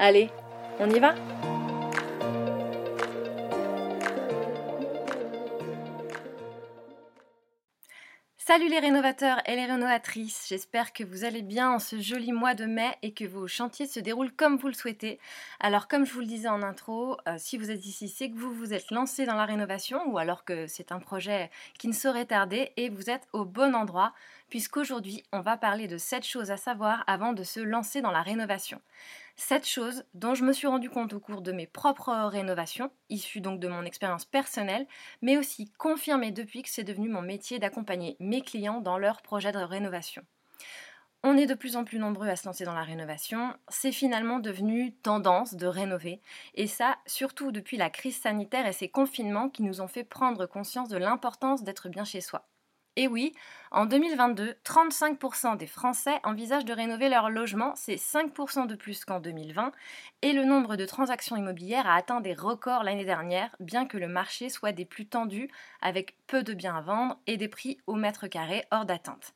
Allez, on y va Salut les rénovateurs et les rénovatrices, j'espère que vous allez bien en ce joli mois de mai et que vos chantiers se déroulent comme vous le souhaitez. Alors comme je vous le disais en intro, euh, si vous êtes ici, c'est que vous vous êtes lancé dans la rénovation ou alors que c'est un projet qui ne saurait tarder et vous êtes au bon endroit puisqu'aujourd'hui on va parler de 7 choses à savoir avant de se lancer dans la rénovation. Cette chose dont je me suis rendu compte au cours de mes propres rénovations, issues donc de mon expérience personnelle, mais aussi confirmée depuis que c'est devenu mon métier d'accompagner mes clients dans leurs projets de rénovation. On est de plus en plus nombreux à se lancer dans la rénovation, c'est finalement devenu tendance de rénover, et ça surtout depuis la crise sanitaire et ces confinements qui nous ont fait prendre conscience de l'importance d'être bien chez soi. Et oui, en 2022, 35% des Français envisagent de rénover leur logement, c'est 5% de plus qu'en 2020, et le nombre de transactions immobilières a atteint des records l'année dernière, bien que le marché soit des plus tendus, avec peu de biens à vendre et des prix au mètre carré hors d'atteinte.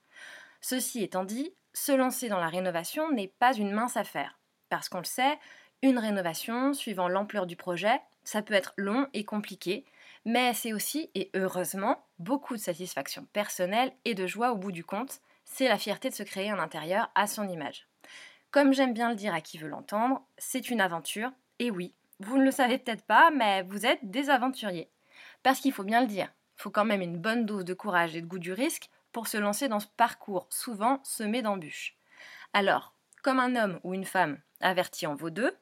Ceci étant dit, se lancer dans la rénovation n'est pas une mince affaire, parce qu'on le sait, une rénovation, suivant l'ampleur du projet, ça peut être long et compliqué, mais c'est aussi, et heureusement, beaucoup de satisfaction personnelle et de joie au bout du compte. C'est la fierté de se créer un intérieur à son image. Comme j'aime bien le dire à qui veut l'entendre, c'est une aventure, et oui, vous ne le savez peut-être pas, mais vous êtes des aventuriers. Parce qu'il faut bien le dire, il faut quand même une bonne dose de courage et de goût du risque pour se lancer dans ce parcours souvent semé d'embûches. Alors, comme un homme ou une femme averti en vaut deux,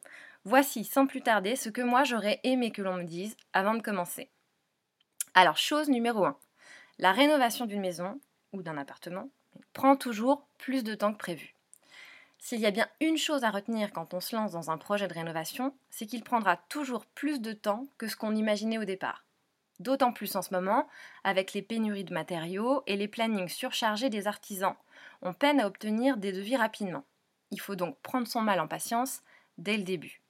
voici sans plus tarder ce que moi j'aurais aimé que l'on me dise avant de commencer. Alors, chose numéro 1. La rénovation d'une maison ou d'un appartement prend toujours plus de temps que prévu. S'il y a bien une chose à retenir quand on se lance dans un projet de rénovation, c'est qu'il prendra toujours plus de temps que ce qu'on imaginait au départ. D'autant plus en ce moment, avec les pénuries de matériaux et les plannings surchargés des artisans. On peine à obtenir des devis rapidement. Il faut donc prendre son mal en patience dès le début.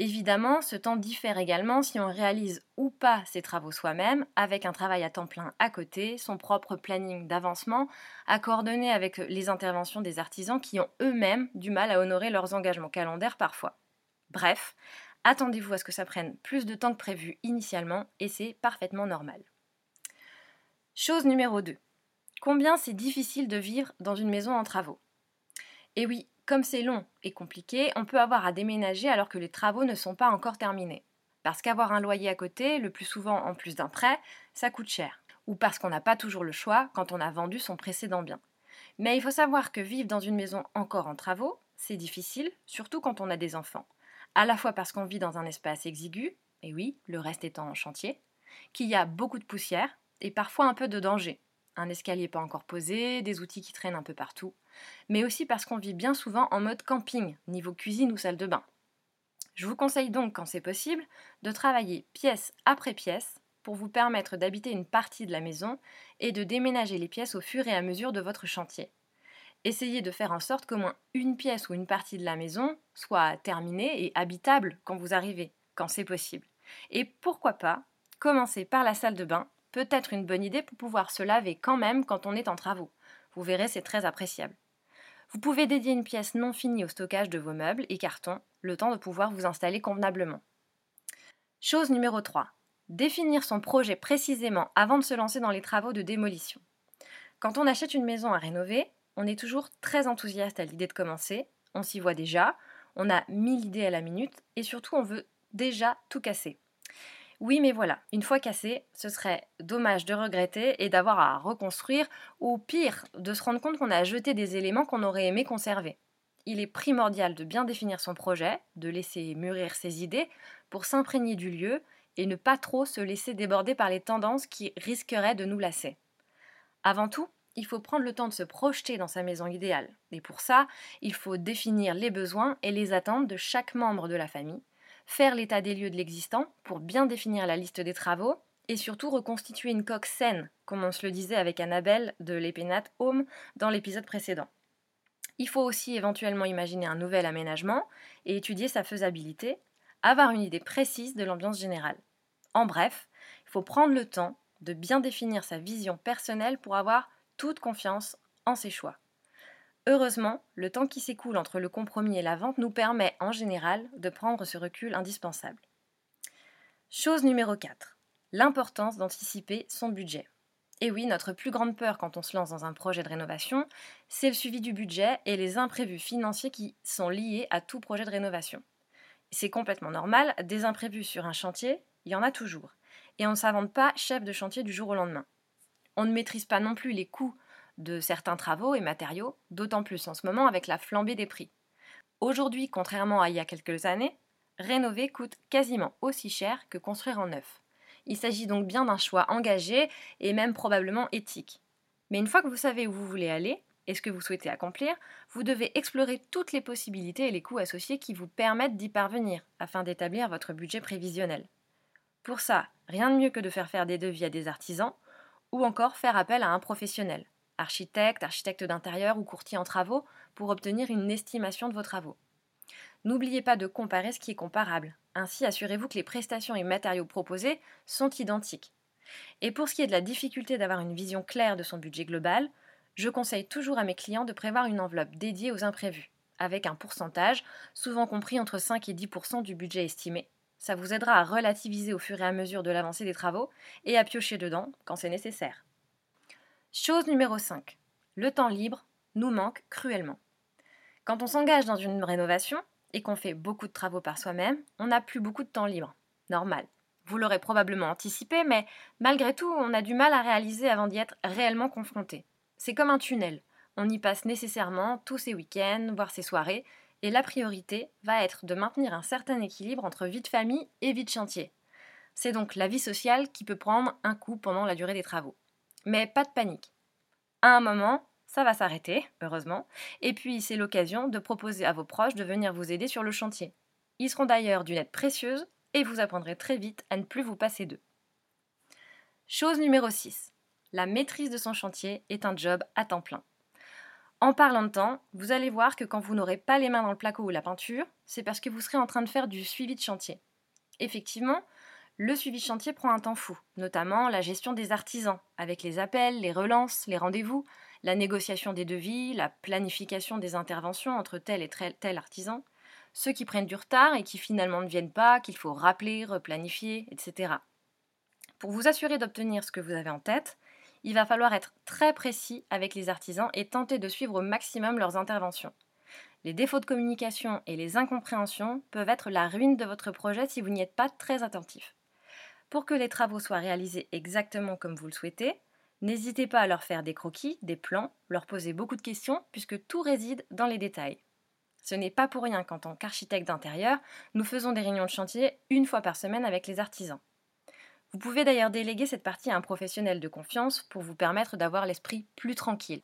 Évidemment, ce temps diffère également si on réalise ou pas ses travaux soi-même, avec un travail à temps plein à côté, son propre planning d'avancement, à coordonner avec les interventions des artisans qui ont eux-mêmes du mal à honorer leurs engagements calendaires parfois. Bref, attendez-vous à ce que ça prenne plus de temps que prévu initialement, et c'est parfaitement normal. Chose numéro 2. Combien c'est difficile de vivre dans une maison en travaux? Et oui, comme c'est long et compliqué, on peut avoir à déménager alors que les travaux ne sont pas encore terminés. Parce qu'avoir un loyer à côté, le plus souvent en plus d'un prêt, ça coûte cher. Ou parce qu'on n'a pas toujours le choix quand on a vendu son précédent bien. Mais il faut savoir que vivre dans une maison encore en travaux, c'est difficile, surtout quand on a des enfants. À la fois parce qu'on vit dans un espace exigu, et oui, le reste étant en chantier, qu'il y a beaucoup de poussière et parfois un peu de danger, un escalier pas encore posé, des outils qui traînent un peu partout, mais aussi parce qu'on vit bien souvent en mode camping, niveau cuisine ou salle de bain. Je vous conseille donc, quand c'est possible, de travailler pièce après pièce pour vous permettre d'habiter une partie de la maison et de déménager les pièces au fur et à mesure de votre chantier. Essayez de faire en sorte qu'au moins une pièce ou une partie de la maison soit terminée et habitable quand vous arrivez, quand c'est possible. Et pourquoi pas commencer par la salle de bain peut être une bonne idée pour pouvoir se laver quand même quand on est en travaux. Vous verrez, c'est très appréciable. Vous pouvez dédier une pièce non finie au stockage de vos meubles et cartons, le temps de pouvoir vous installer convenablement. Chose numéro 3. Définir son projet précisément avant de se lancer dans les travaux de démolition. Quand on achète une maison à rénover, on est toujours très enthousiaste à l'idée de commencer, on s'y voit déjà, on a mille idées à la minute et surtout on veut déjà tout cassé. Oui, mais voilà, une fois cassé, ce serait dommage de regretter et d'avoir à reconstruire, ou pire, de se rendre compte qu'on a jeté des éléments qu'on aurait aimé conserver. Il est primordial de bien définir son projet, de laisser mûrir ses idées pour s'imprégner du lieu et ne pas trop se laisser déborder par les tendances qui risqueraient de nous lasser. Avant tout, il faut prendre le temps de se projeter dans sa maison idéale. Et pour ça, il faut définir les besoins et les attentes de chaque membre de la famille, faire l'état des lieux de l'existant pour bien définir la liste des travaux et surtout reconstituer une coque saine, comme on se le disait avec Annabelle de l'Épénate Home dans l'épisode précédent. Il faut aussi éventuellement imaginer un nouvel aménagement et étudier sa faisabilité, avoir une idée précise de l'ambiance générale. En bref, il faut prendre le temps de bien définir sa vision personnelle pour avoir toute confiance en ses choix. Heureusement, le temps qui s'écoule entre le compromis et la vente nous permet en général de prendre ce recul indispensable. Chose numéro 4. L'importance d'anticiper son budget. Et oui, notre plus grande peur quand on se lance dans un projet de rénovation, c'est le suivi du budget et les imprévus financiers qui sont liés à tout projet de rénovation. C'est complètement normal, des imprévus sur un chantier, il y en a toujours. Et on ne s'invente pas chef de chantier du jour au lendemain. On ne maîtrise pas non plus les coûts de certains travaux et matériaux, d'autant plus en ce moment avec la flambée des prix. Aujourd'hui, contrairement à il y a quelques années, rénover coûte quasiment aussi cher que construire en neuf. Il s'agit donc bien d'un choix engagé et même probablement éthique. Mais une fois que vous savez où vous voulez aller et ce que vous souhaitez accomplir, vous devez explorer toutes les possibilités et les coûts associés qui vous permettent d'y parvenir afin d'établir votre budget prévisionnel. Pour ça, rien de mieux que de faire faire des devis à des artisans ou encore faire appel à un professionnel architecte, architecte d'intérieur ou courtier en travaux, pour obtenir une estimation de vos travaux. N'oubliez pas de comparer ce qui est comparable. Ainsi, assurez-vous que les prestations et matériaux proposés sont identiques. Et pour ce qui est de la difficulté d'avoir une vision claire de son budget global, je conseille toujours à mes clients de prévoir une enveloppe dédiée aux imprévus, avec un pourcentage, souvent compris entre 5 et 10% du budget estimé. Ça vous aidera à relativiser au fur et à mesure de l'avancée des travaux et à piocher dedans quand c'est nécessaire. Chose numéro 5. Le temps libre nous manque cruellement. Quand on s'engage dans une rénovation et qu'on fait beaucoup de travaux par soi-même, on n'a plus beaucoup de temps libre. Normal. Vous l'aurez probablement anticipé, mais malgré tout, on a du mal à réaliser avant d'y être réellement confronté. C'est comme un tunnel. On y passe nécessairement tous ses week-ends, voire ses soirées, et la priorité va être de maintenir un certain équilibre entre vie de famille et vie de chantier. C'est donc la vie sociale qui peut prendre un coup pendant la durée des travaux. Mais pas de panique. À un moment, ça va s'arrêter, heureusement, et puis c'est l'occasion de proposer à vos proches de venir vous aider sur le chantier. Ils seront d'ailleurs d'une aide précieuse et vous apprendrez très vite à ne plus vous passer d'eux. Chose numéro 6. La maîtrise de son chantier est un job à temps plein. En parlant de temps, vous allez voir que quand vous n'aurez pas les mains dans le placo ou la peinture, c'est parce que vous serez en train de faire du suivi de chantier. Effectivement, le suivi chantier prend un temps fou, notamment la gestion des artisans, avec les appels, les relances, les rendez-vous, la négociation des devis, la planification des interventions entre tel et tel artisan, ceux qui prennent du retard et qui finalement ne viennent pas, qu'il faut rappeler, replanifier, etc. Pour vous assurer d'obtenir ce que vous avez en tête, il va falloir être très précis avec les artisans et tenter de suivre au maximum leurs interventions. Les défauts de communication et les incompréhensions peuvent être la ruine de votre projet si vous n'y êtes pas très attentif. Pour que les travaux soient réalisés exactement comme vous le souhaitez, n'hésitez pas à leur faire des croquis, des plans, leur poser beaucoup de questions, puisque tout réside dans les détails. Ce n'est pas pour rien qu'en tant qu'architecte d'intérieur, nous faisons des réunions de chantier une fois par semaine avec les artisans. Vous pouvez d'ailleurs déléguer cette partie à un professionnel de confiance pour vous permettre d'avoir l'esprit plus tranquille.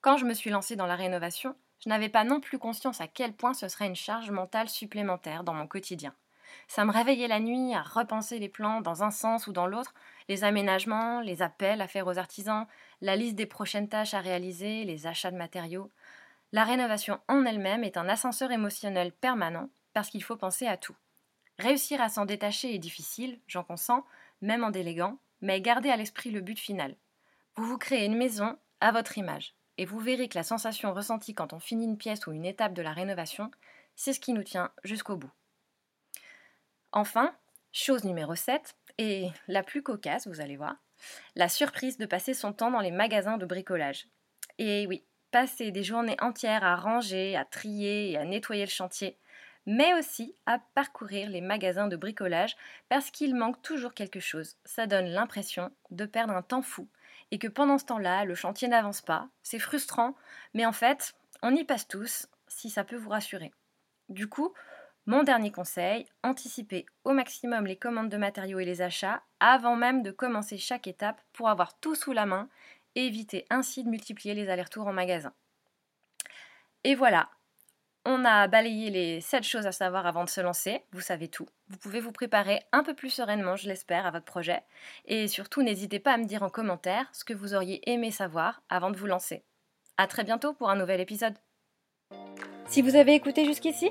Quand je me suis lancée dans la rénovation, je n'avais pas non plus conscience à quel point ce serait une charge mentale supplémentaire dans mon quotidien. Ça me réveillait la nuit à repenser les plans dans un sens ou dans l'autre, les aménagements, les appels à faire aux artisans, la liste des prochaines tâches à réaliser, les achats de matériaux. La rénovation en elle-même est un ascenseur émotionnel permanent parce qu'il faut penser à tout. Réussir à s'en détacher est difficile, j'en consens, même en déléguant, mais gardez à l'esprit le but final. Vous vous créez une maison à votre image, et vous verrez que la sensation ressentie quand on finit une pièce ou une étape de la rénovation, c'est ce qui nous tient jusqu'au bout. Enfin, chose numéro 7, et la plus cocasse, vous allez voir, la surprise de passer son temps dans les magasins de bricolage. Et oui, passer des journées entières à ranger, à trier et à nettoyer le chantier, mais aussi à parcourir les magasins de bricolage parce qu'il manque toujours quelque chose. Ça donne l'impression de perdre un temps fou et que pendant ce temps-là, le chantier n'avance pas. C'est frustrant, mais en fait, on y passe tous si ça peut vous rassurer. Du coup, mon dernier conseil, anticipez au maximum les commandes de matériaux et les achats avant même de commencer chaque étape pour avoir tout sous la main et éviter ainsi de multiplier les allers-retours en magasin. Et voilà, on a balayé les 7 choses à savoir avant de se lancer, vous savez tout. Vous pouvez vous préparer un peu plus sereinement, je l'espère, à votre projet. Et surtout, n'hésitez pas à me dire en commentaire ce que vous auriez aimé savoir avant de vous lancer. A très bientôt pour un nouvel épisode. Si vous avez écouté jusqu'ici,